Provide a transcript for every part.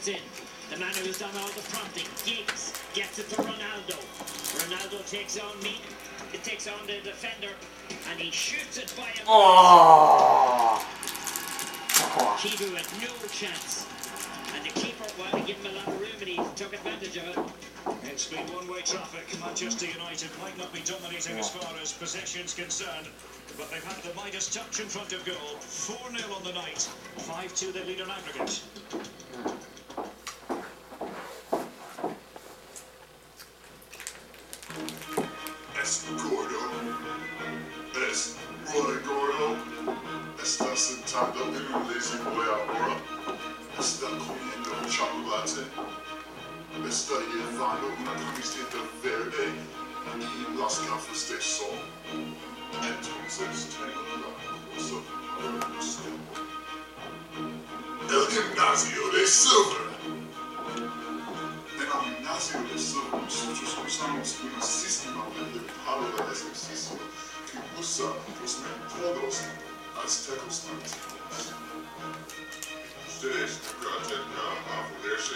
44 in. The man who's done all the prompting, Giggs, gets it to Ronaldo. Ronaldo takes on me. It takes on the defender, and he shoots it by him. Oh! Kibu had no chance. And the keeper, well, he gave him a lot of room and he took advantage of it. It's been one-way traffic. Manchester United might not be dominating as far as possession's concerned, but they've had the Midas touch in front of goal. 4-0 on the night. 5-2 they lead on aggregate. Es Roy Gordo. Estás sentado en un lazy boy ahora. Está comiendo chocolate. Está llevando una camiseta verde y las gafas de sol. Entonces tengo la cosa para usted. El gimnasio de Silver. Gimnasio de Silver nosotros usamos un sistema adecuado de ejercicio que usa los métodos aztecos antiguos. Ustedes traten a poderse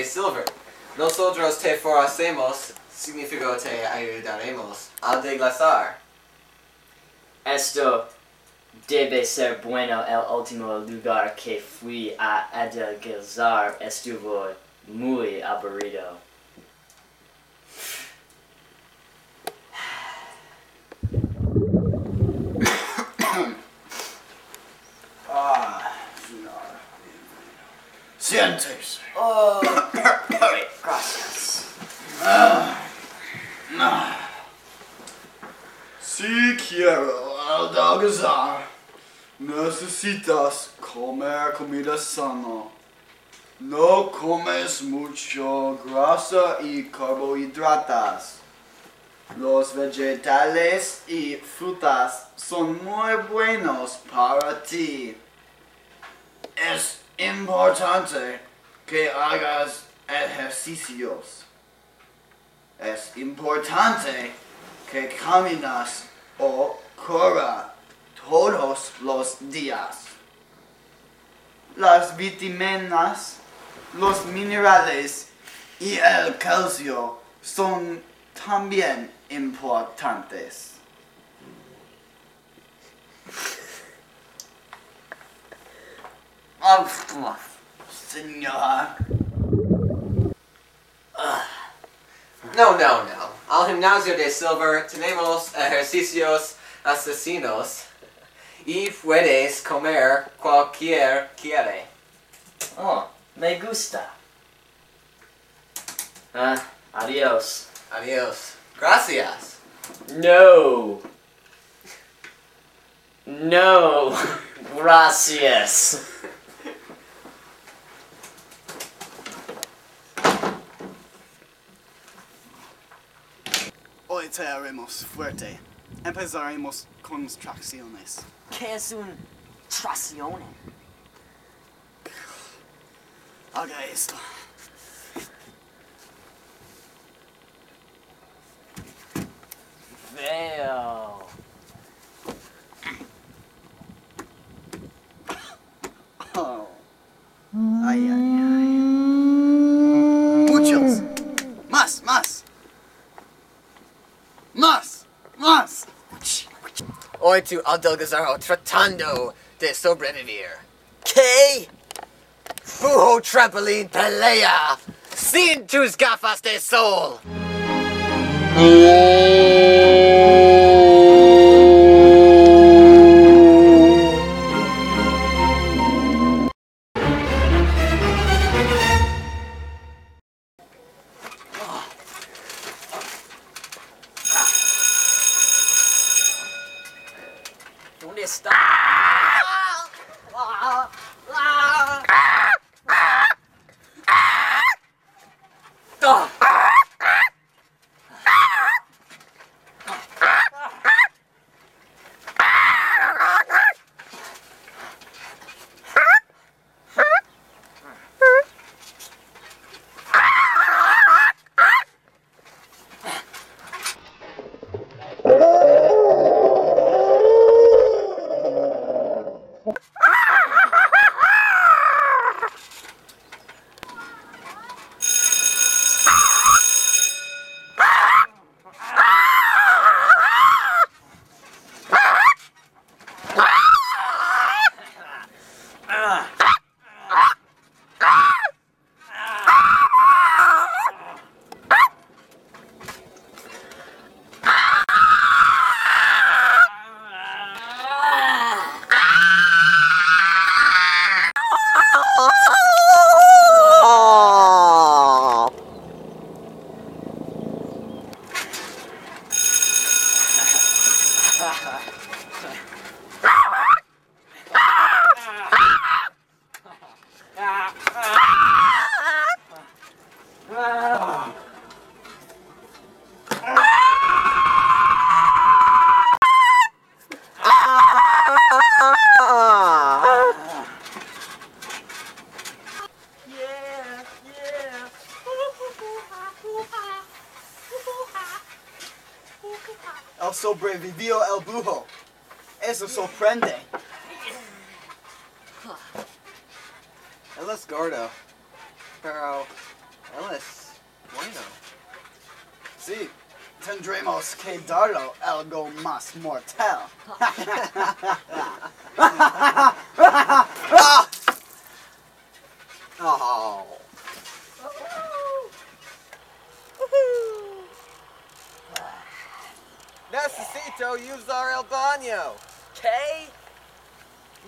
de Silver. Nosotros te foracemos, significa te ayudaremos al desglazar. Esto debe ser bueno. El último lugar que fui a adelgazar estuvo muy aburrido. Ah, señor. Siéntese. Oh, necesitas comer comida sana. No comes mucho grasa y carbohidratos. Los vegetales y frutas son muy buenos para ti. Es importante que hagas ejercicios. Es importante que caminas o mejora todos los días. Las vitaminas, los minerales y el calcio son también importantes. Ah, Señor. No, no, no. Al gimnasio de Silver tenemos ejercicios asesinos y puedes comer cualquier quiere. Oh, me gusta. Ah, adios. Adiós. Gracias. No. No. Gracias. Hoy te haremos fuerte. empezaremos con las tracciones. ¿Qué es un traccione? Haga esto. Hoy tu Aldelgazaro tratando de sobrevivir. ¿Qué? Fujo Trampoline pelea sin tus gafas de sol. Sobrevivió el brujo. Eso sorprende. Él es gordo. Pero él es bueno. Sí, tendremos que darlo algo más mortal. Oh. Necesito usar el baño. ¿Qué?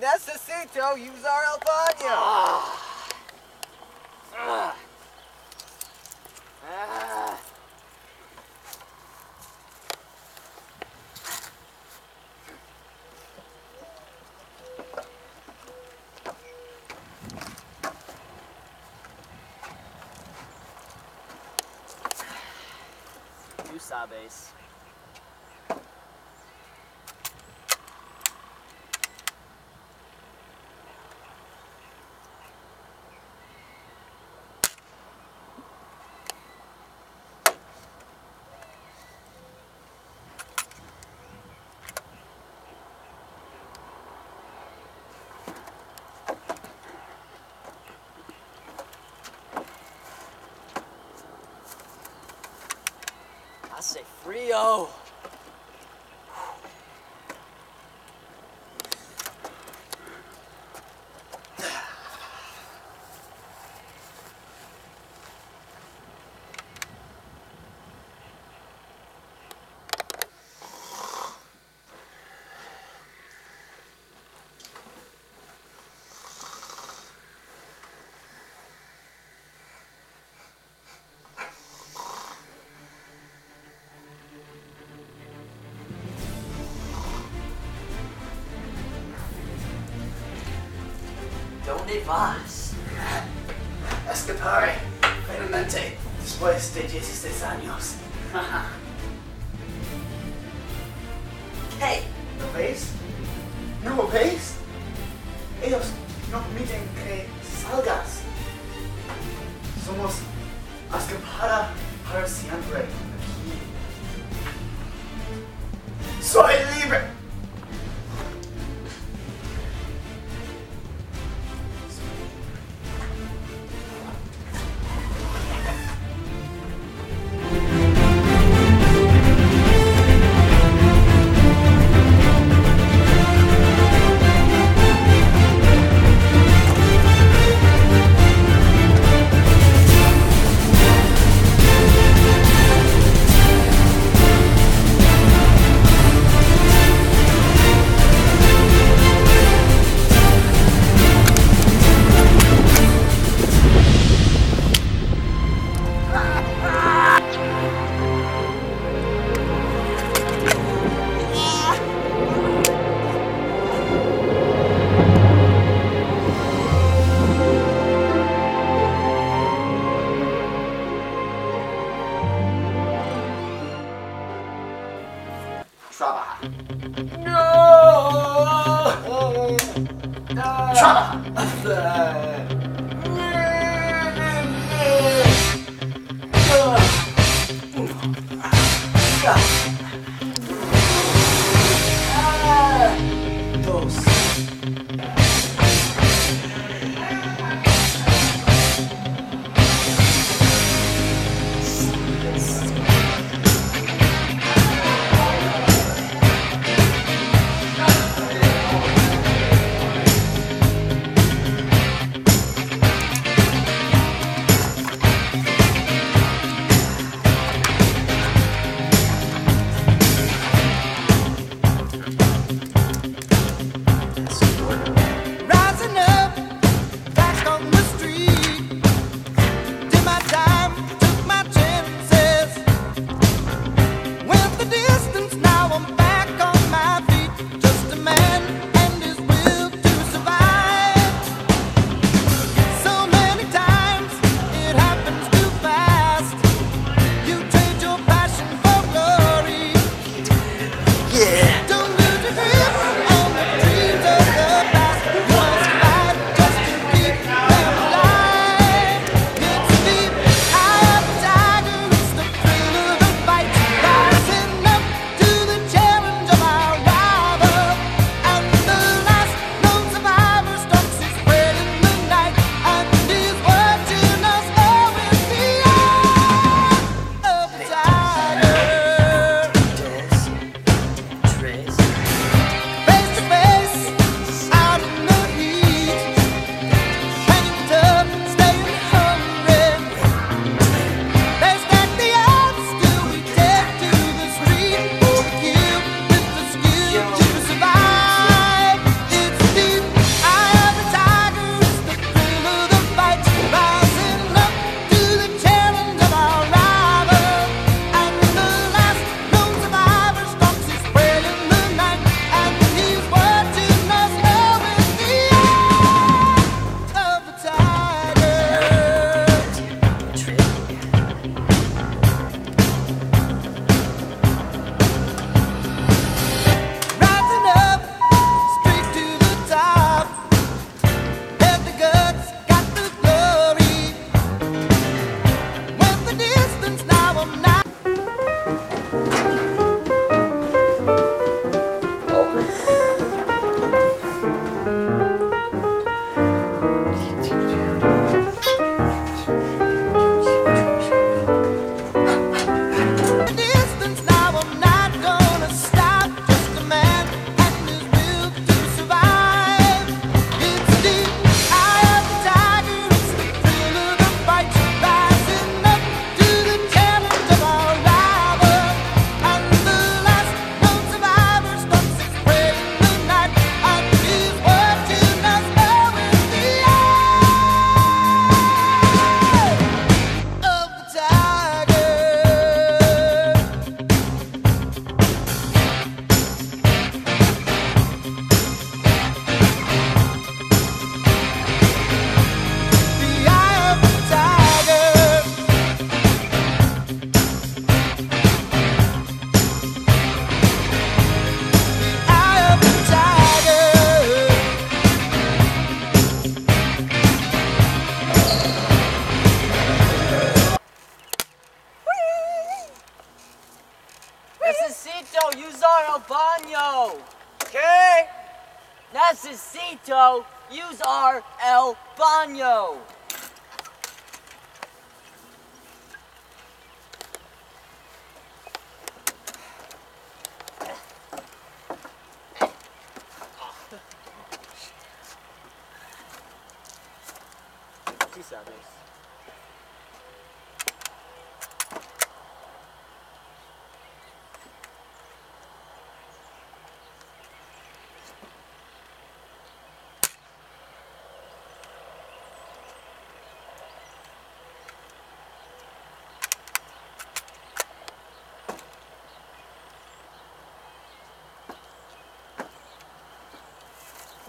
Necesito usar el baño. Ah. Ah. Ah. Tú sabes. I say Frio. Vaz. Escapare finalmente después de 16 años. ¿Qué? ¿Lo veis? ¿No lo veis? Ellos no permiten que salgas. Somos escapada para siempre aquí. ¡Soy libre!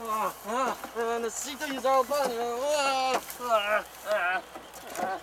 啊啊那谁都有时候帮你啊啊啊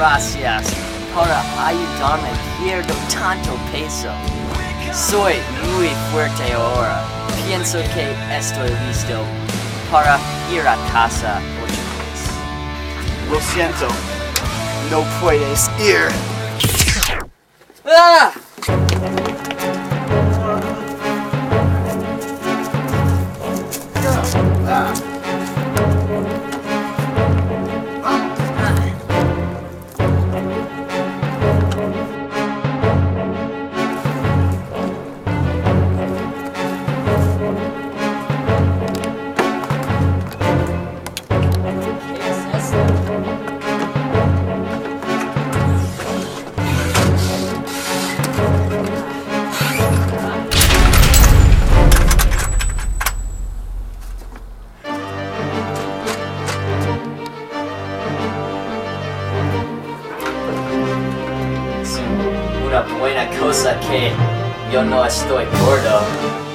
Gracias para ayudarme pierdo tanto peso. Soy muy fuerte ahora. Pienso que estoy listo para ir a casa otra vez. Lo siento. No puedes ir. ¡Ah! Una buena cosa que yo no estoy gordo.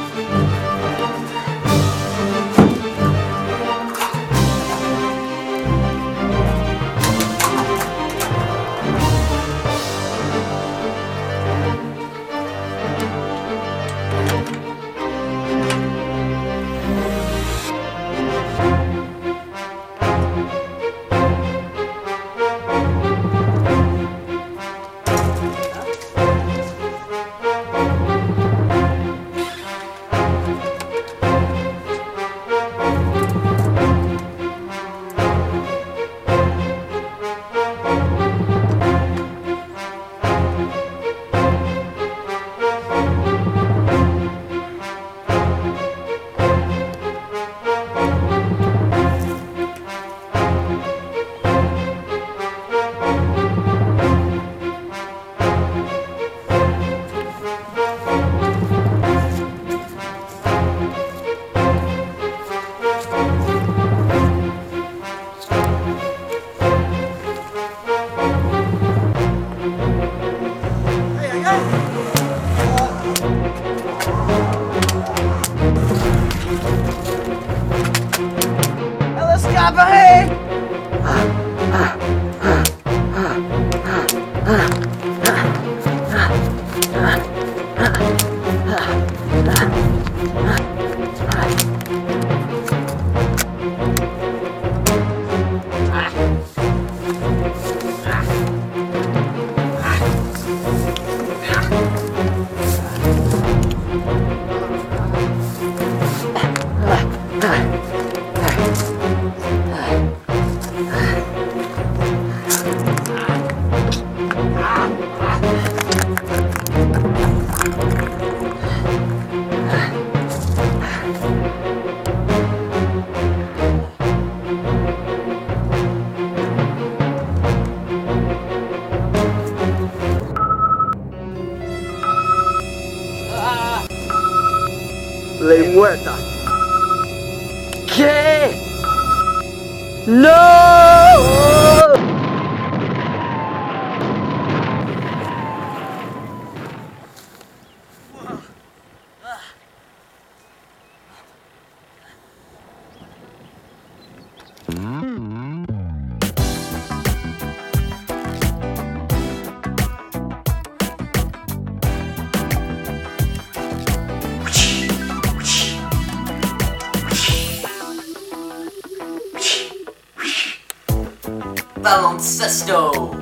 Baloncesto.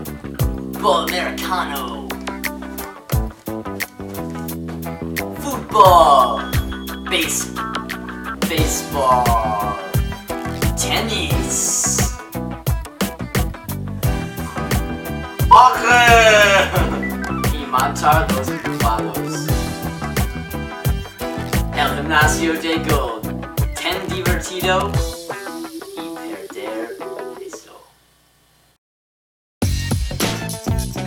Ball Americano. Football. Base. Baseball. Tennis. Y matar los bufalos. El gimnasio de Gold. Ten divertido. Y perder peso.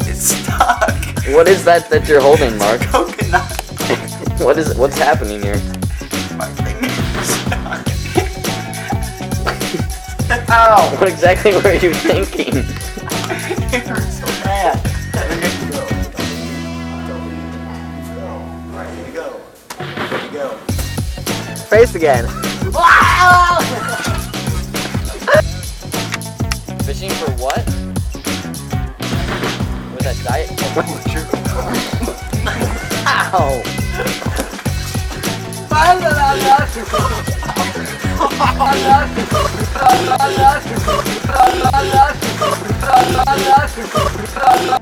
It's stuck. What is that that you're holding, Mark? Coconut. What is what's happening here? Ow! What exactly were you thinking? It hurts so bad. Alright, here we go. Here we go. Face again. Fishing for what? Was that diet? Ow! Tra